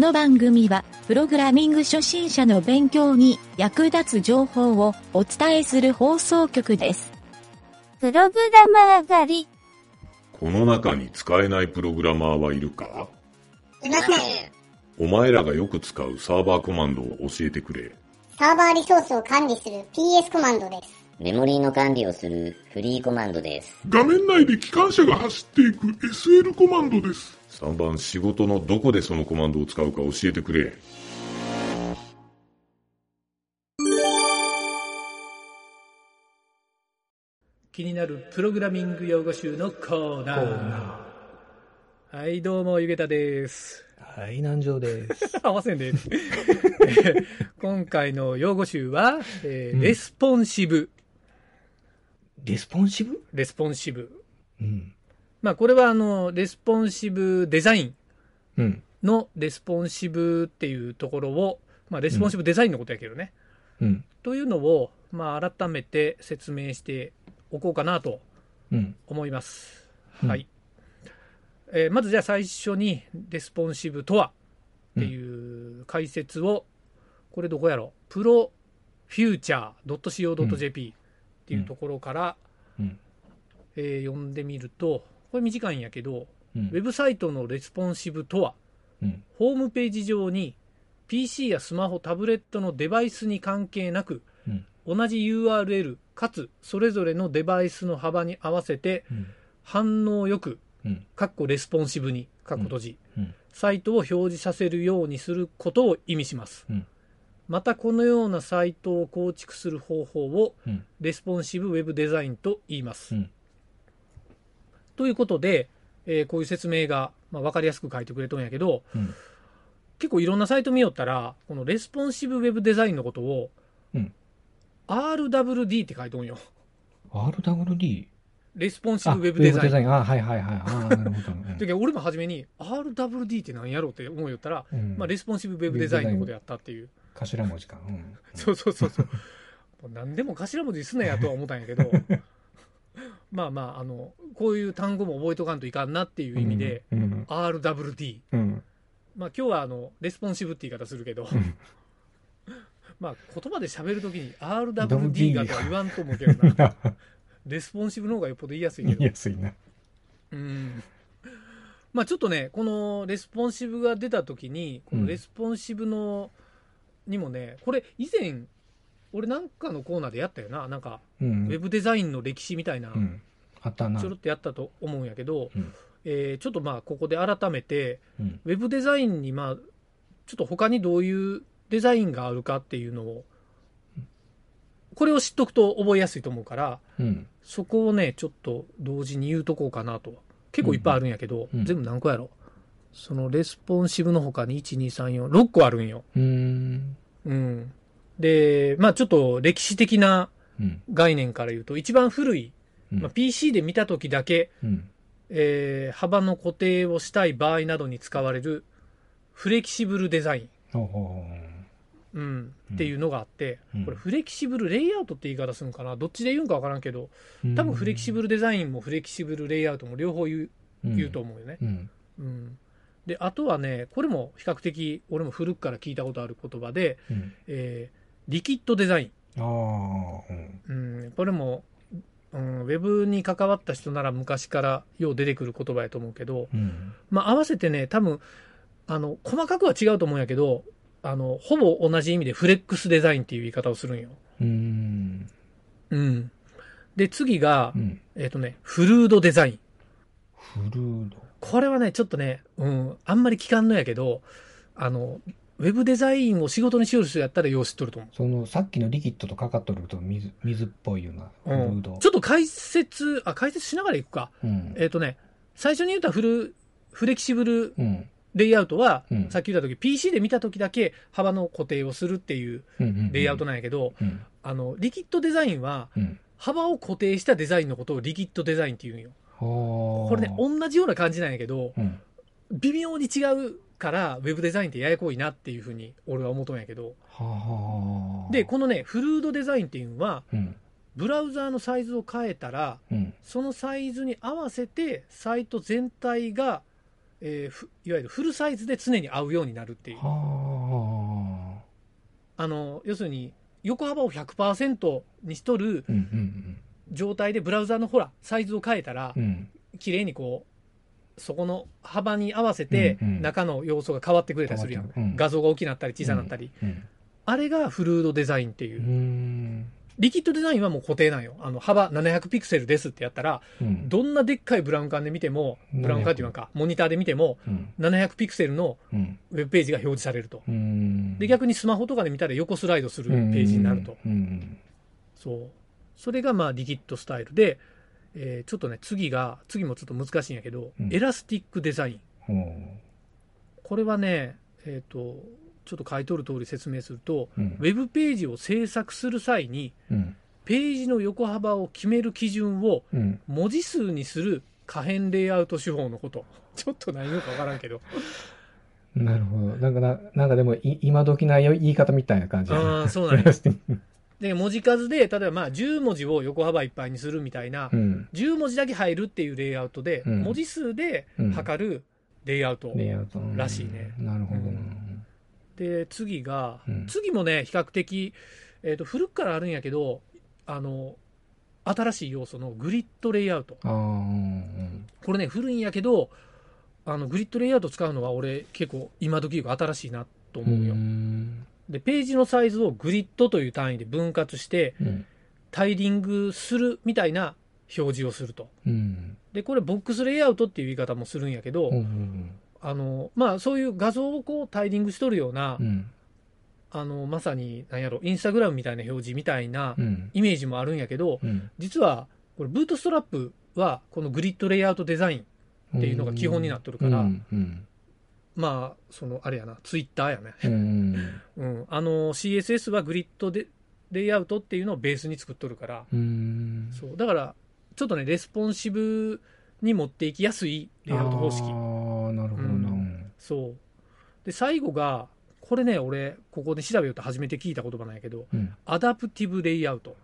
の番組は、プログラミング初心者の勉強に役立つ情報をお伝えする放送局です。プログラマー狩り。この中に使えないプログラマーはいるか？いません。お前らがよく使うサーバーコマンドを教えてくれ。サーバーリソースを管理する PS コマンドです。メモリーの管理をするフリーコマンドです。画面内で機関車が走っていく SL コマンドです。3番仕事のどこでそのコマンドを使うか教えてくれ。気になるプログラミング用語集のコーナー。はい、どうも、ゆげたです。はい、南條です。合わせんで、え ー今回の用語集は、えーうんレスポンシブ。レスポンシブ？レスポンシブ。うん。まあ、これは、あの、レスポンシブデザインうん。のレスポンシブっていうところを、まあ、レスポンシブデザインのことやけどね。うん。というのを、まあ、改めて説明しておこうかなとうん。思います。うんはい。えーまずじゃあ最初に、レスポンシブとはっていう解説を、これどこやろプロフューチャー .co.jp っていうところから、うん。えー読んでみると、これ短いんやけど、うんウェブサイトのレスポンシブとは、うん。ホームページ上に PC やスマホ、タブレットのデバイスに関係なく、うん。同じ URL かつそれぞれのデバイスの幅に合わせてうん。反応よく、うん。かっこレスポンシブに、かっこ閉じ、うん。サイトを表示させるようにすることを意味します。うんまたこのようなサイトを構築する方法をうん。レスポンシブウェブデザインと言います。うん。ということで、えーこういう説明が、まあ、分かりやすく書いてくれとんやけど、うん。結構いろんなサイト見よったら、このレスポンシブウェブデザインのことを、うん RWD って書いておんよ。RWD? レスポンシあ、ブウェブデザイン。あ、はいはいはい。あーなるほど。うんだけど俺も初めに RWD って何やろうって思うよったら、うんまあ、レスポンシブウェブデザインのことやったっていう。頭文字か。うん。そうそうそうそう。もう何でも頭文字すなやとは思ったんやけど、まあまあ、あの、こういう単語も覚えとかんといかんなっていう意味で、うん。RWD。うん。まあ今日はあの、レスポンシブって言い方するけど、ん まあ言葉で喋るときに RWD がとは言わんと思うけどな。レスポンシブの方がよっぽど言いやすいけど言い。やすいな。うんまあちょっとね、このレスポンシブが出たときに、このレスポンシブの、にもね、これ以前、俺なんかのコーナーでやったよな、なんか、うん。ウェブデザインの歴史みたいな、うん。あったな。ちょろっとやったと思うんやけど、うんえーちょっとまあここで改めて、うん。ウェブデザインにまあ、ちょっと他にどういうデザインがあるかっていうのを、これを知っとくと覚えやすいと思うから、うん。そこをね、ちょっと同時に言うとこうかなと。結構いっぱいあるんやけど、うん全部何個やろ？そのレスポンシブの他に1、2、3、4、6個あるんよ。うーん。うん。で、まあちょっと歴史的なうん。概念から言うと、一番古い、うんまあ、PC で見た時だけ、うん。えー幅の固定をしたい場合などに使われるフレキシブルデザイン。ほうん、うんっていうのがあって、うんこれフレキシブルレイアウトって言い方するんかな？どっちで言うんか分からんけどう。多分フレキシブルデザインもフレキシブルレイアウトも両方言う,、言うと思うよね、うん。うん、であとはねこれも比較的俺も古くから聞いたことある言葉で、うん。えーリキッドデザイああ、うん。ン、うん、これも、うん、ウェブに関わった人なら昔からよう出てくる言葉やと思うけど、うん。まあ、合わせてね多分あの細かくは違うと思うんやけどあのほぼ同じ意味でフレックスデザインっていう言い方をするんよ。うーん。うん。で、次がう、ん。えっ、とね、フルードデザイン。フルード。これはね、ちょっとね、うん、あんまり聞かんのやけど、あの、ウェブデザインを仕事にしよる人やったらよう知っとると思その、さっきのリキッドとかかっとると水、水っぽいような、フう。ん。ちょっと解説、あ、解説しながらいくか。うん。えっ、とね、最初に言ったフル、フレキシブルうん。レイアウトは、うんさっき言った時 PC で見た時だけ幅の固定をするっていううんうん。レイアウトなんやけど、うん。あの、リキッドデザインは、うん。幅を固定したデザインのことをリキッドデザインって言うんよ。ここれね、同じような感じなんやけど、うん。微妙に違うから、ウェブデザインってややこいなっていうふうに俺は思ったんやけど、はあ。で、このね、フルードデザインっていうのは、うん。ブラウザーのサイズを変えたら、うん。そのサイズに合わせて、サイト全体が、えーふいわゆるフルサイズで常に合うようになるっていう。はあの、要するに、横幅を100%にしとる状態でブラウザのほら、サイズを変えたらうん。う、ん。綺麗にこう、そこの幅に合わせてうんうん中の要素が変わってくれたりするやん。変わってくるうん画像が大きくなったり小さくなったり。うん。あれがフルードデザインっていうう。ん。リキッドデザインはもう固定なんよ。あの、幅700ピクセルですってやったら、うん。どんなでっかいブラウン管で見ても、ブラウン管っていうのか、モニターで見ても、うん。700ピクセルのうん。ウェブページが表示されると。うん。で、逆にスマホとかで見たら横スライドするページになると。うん。そう。それがまあリキッドスタイルで、えーちょっとね、次が、次もちょっと難しいんやけど、うんエラスティックデザイン。これはね、えっ、と、ちょっと書いとる通り説明すると、うんウェブページを制作する際に、うん。ページの横幅を決める基準をうん。文字数にする可変レイアウト手法のこと。ちょっと何言うかわからんけど。なるほど。なんかな、なんかでも、い今時な言い方みたいな感じ。ああ、そうなんや。で、文字数で、例えばまあ10文字を横幅いっぱいにするみたいなう、ん。10文字だけ入るっていうレイアウトで、うん文字数で測るレイアウト。レイアウト。うんらしいねなるほどな。で、次が、うん次もね、比較的、えっ、と、古くからあるんやけど、あの、新しい要素のグリッドレイアウト。これね、古いんやけど、あの、グリッドレイアウト使うのは俺結構今時が新しいなとう思うよ。ん。で、ページのサイズをグリッドという単位で分割して、うん。タイリングするみたいな表示をすると。うん。で、これボックスレイアウトっていう言い方もするんやけど、うん。うん。あの、まあそういう画像をこうタイリングしとるような、うん。あの、まさに、なんやろ、インスタグラムみたいな表示みたいなうん。イメージもあるんやけど、うん。実は、これブートストラップは、このグリッドレイアウトデザイン、っていうのが基本になっとるからうん。うん。まあ、その、あれやな、ツイッターやね。うん。うん。あの、CSS はグリッドで、レイアウトっていうのをベースに作っとるから、うん。そう。だから、ちょっとね、レスポンシブに持っていきやすいレイアウト方式。ああ、なるほどな。うそう。で、最後が、これね、俺、ここで調べようと初めて聞いた言葉なんやけど、うん。アダプティブレイアウト。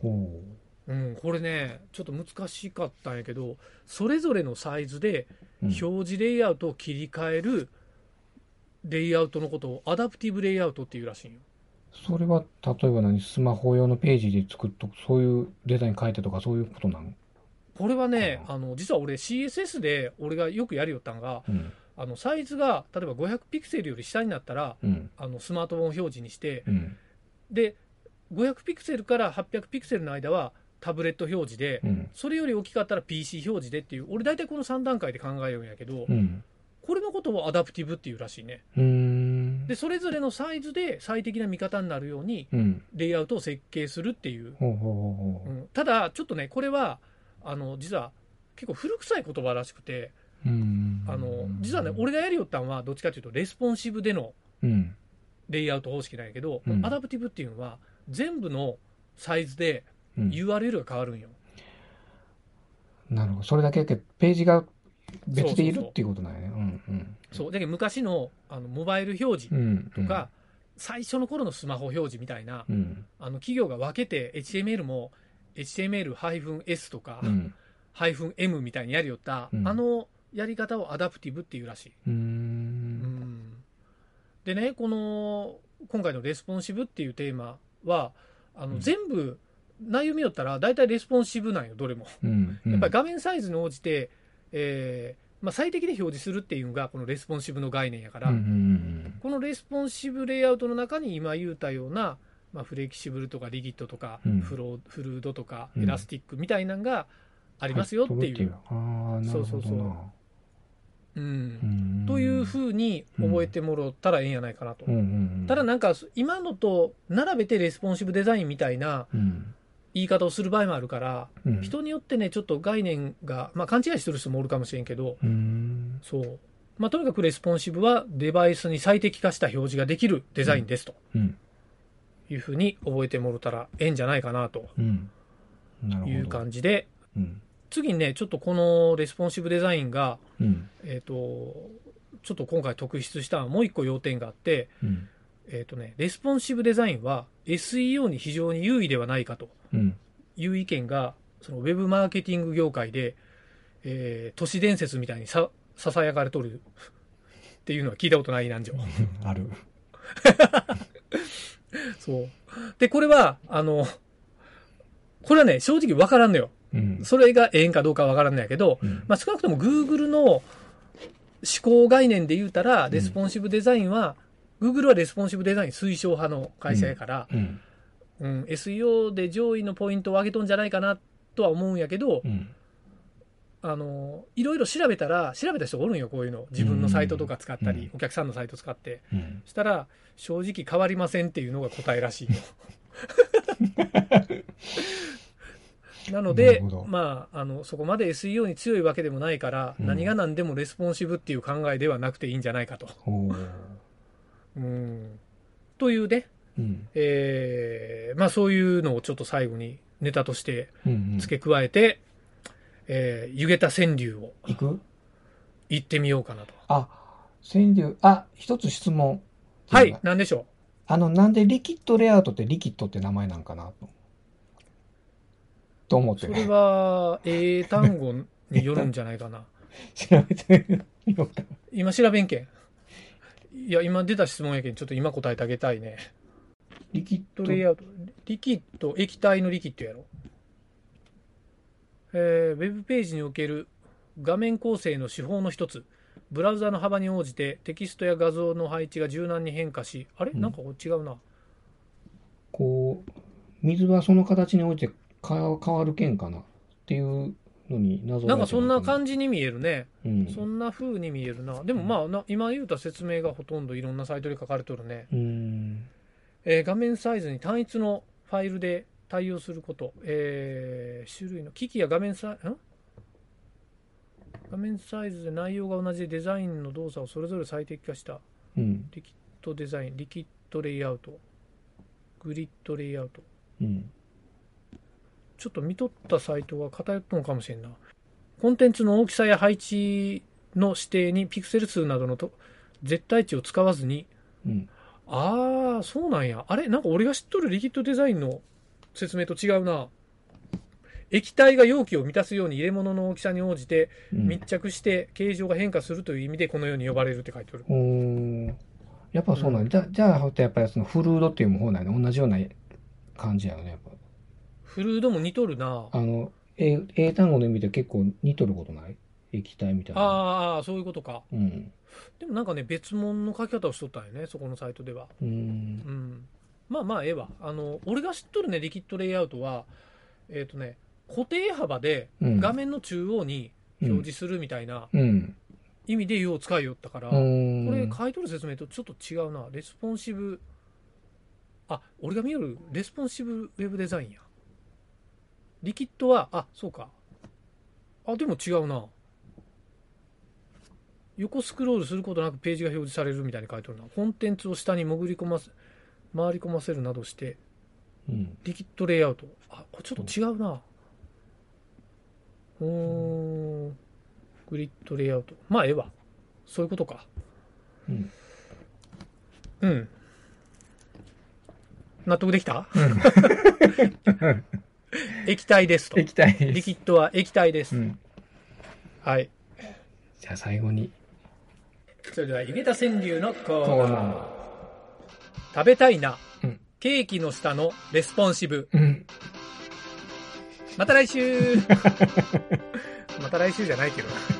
ほうん、これね、ちょっと難しかったんやけど、それぞれのサイズで表示レイアウトを切り替えるレイアウトのことをアダプティブレイアウトっていうらしいんよ。それは、例えば何スマホ用のページで作っとく、そういうデザイン変えてとか、そういうことなのこれはね、あの、実は俺 CSS で俺がよくやりよったんが、うん。あの、サイズが例えば500ピクセルより下になったら、うん。あの、スマートフォン表示にして、うん。で、500ピクセルから800ピクセルの間はタブレット表示で、うん。それより大きかったら PC 表示でっていう、俺大体この3段階で考えようんやけど、うん。これのことをアダプティブっていうらしいね。で、それぞれのサイズで最適な見方になるように、うん。レイアウトを設計するっていう。ただ、ちょっとね、これは、あの、実は結構古臭い言葉らしくて。あの、実はね、俺がやりよったんは、どっちかというと、レスポンシブでのうん。レイアウト方式なんやけど、うんアダプティブっていうのは、全部のサイズでうん。URL が変わるんよ。なるほど。それだけでページが別でいるっていうことなんやね。うん。うん。そう。だけど昔のあのモバイル表示うん。とか、最初の頃のスマホ表示みたいな、うん。あの企業が分けて HTML も HTML-S とか、うん。-M みたいにやりよった、うんあのやり方をアダプティブっていうらしい。うー。うんんでね、この今回のレスポンシブっていうテーマは、あのうん全部内容見よったら大体レスポンシブなんよ、どれも。うん。やっぱり画面サイズに応じて、えーまあ、最適で表示するっていうのがこのレスポンシブの概念やから、うん。うん。このレスポンシブレイアウトの中に今言うたような、まあ、フレキシブルとかリギットとか、うんフローフルードとかうんエラスティックみたいなのがありますよっていう。ああ、なるほそうそうそ。うんうんというふうに覚えてもらったらええんやないかなと。うんうんうん。ただなんか今のと並べてレスポンシブデザインみたいなうん、言い方をする場合もあるから、うん。人によってねちょっと概念が、まあ、勘違いしてる人もおるかもしれんけどうん。そう、まあ、とにかくレスポンシブはデバイスに最適化した表示ができるデザインですとうん。いうふうに覚えてもらったらええんじゃないかなと。いう感じでうん。次にねちょっとこのレスポンシブデザインが、うん。えっとちょっと今回特筆したもう一個要点があって、うん。えっとね、レスポンシブデザインは SEO に非常に優位ではないかとうん。いう意見がそのウェブマーケティング業界で、えー都市伝説みたいにさ囁かれとる っていうのは聞いたことないなんじゃ。ある。そう。で、これは、あの、これはね、正直わからんのよ。うん。それがええんかどうかわからんのやけど、うんまあ、少なくとも Google の思考概念で言うたら、レスポンシブデザインは、Google はレスポンシブデザイン推奨派の会社やから、うん。うん、SEO で上位のポイントを上げとんじゃないかなとは思うんやけど、うん。あの、いろいろ調べたら、調べた人がおるんよ、こういうの。自分のサイトとか使ったり、うんお客さんのサイト使って。うん。したら、正直変わりませんっていうのが答えらしいよ。なのでまあ、あの、そこまで SEO に強いわけでもないから、うん何が何でもレスポンシブっていう考えではなくていいんじゃないかと。ほう。うん。というね、うん。えーまあそういうのをちょっと最後にネタとしてうんうん。付け加えて、えー湯桁川柳を行く？言ってみようかなと。あ、川柳、あ、一つ質問。はい、なんでしょあの、なんでリキッドレイアウトってリキッドって名前なんかなと。と思ってうそれは、英単語によるんじゃないかな。調べてみようか。今調べんけん。いや、今出た質問やけん、ちょっと今答えてあげたいね。リキッドレイアウト。リキッド、液体のリキッドやろ。えー、ウェブページにおける画面構成の手法の一つ。ブラウザの幅に応じてテキストや画像の配置が柔軟に変化し、あれ？うんなんか違うな。こう、水はその形に応じてか変わるけんかなっていうのに謎なんかそんなじ。感じに見えるね。うん。そんな風に見えるな。でもまあな、今言うた説明がほとんどいろんなサイトで書かれとるね。うん。えー画面サイズに単一のファイルで対応すること、えー種類の機器や画面サイん？画面サイズで内容が同じでデザインの動作をそれぞれ最適化したうん。リキッドデザイン、リキッドレイアウト、グリッドレイアウト。うん。ちょっと見とったサイトが偏ったのかもしれんな。コンテンツの大きさや配置の指定にピクセル数などのと絶対値を使わずにうん。ああ、そうなんや。あれ？なんか俺が知っとるリキッドデザインの説明と違うな。液体が容器を満たすように入れ物の大きさに応じてうん密着して形状が変化するという意味でこのように呼ばれるって書いてある。おーやっぱそうなんじゃ、じゃあ、やっぱりそのフルードっていう方なんやね。同じような感じやよね、やっフルードも似とるな。ぱ。あの、英英単語の意味で結構似とることない？液体みたいな。ああ、そういうことか。うん。でもなんかね、別物の書き方をしとったんよね、そこのサイトでは。うん。うん。まあまあ、ええわ。あの、俺が知っとるね、リキッドレイアウトは、えっ、とね、固定幅でうん画面の中央に表示するみたいなうん。意味でよう使いよったから、うん。これ書いとる説明とちょっと違うな。レスポンシブ、あ、俺が見よるレスポンシブウェブデザインや。リキッドは、あ、そうか。あ、でも違うな。横スクロールすることなくページが表示されるみたいに書いてるな。コンテンツを下に潜り込ませ、回り込ませるなどして、うん。リキッドレイアウト。あ、これちょっと違うな。うーん。グリッドレイアウト。まあ、ええわ。そういうことか。うん。うん。納得できた？液体ですと。液体です。リキッドは液体です。うん。はい。じゃあ最後に。それでは、湯桁川柳のコーナナー。ー。食べたいな。うんケーキの下のレスポンシブ。うん。また来週 また来週じゃないけどな。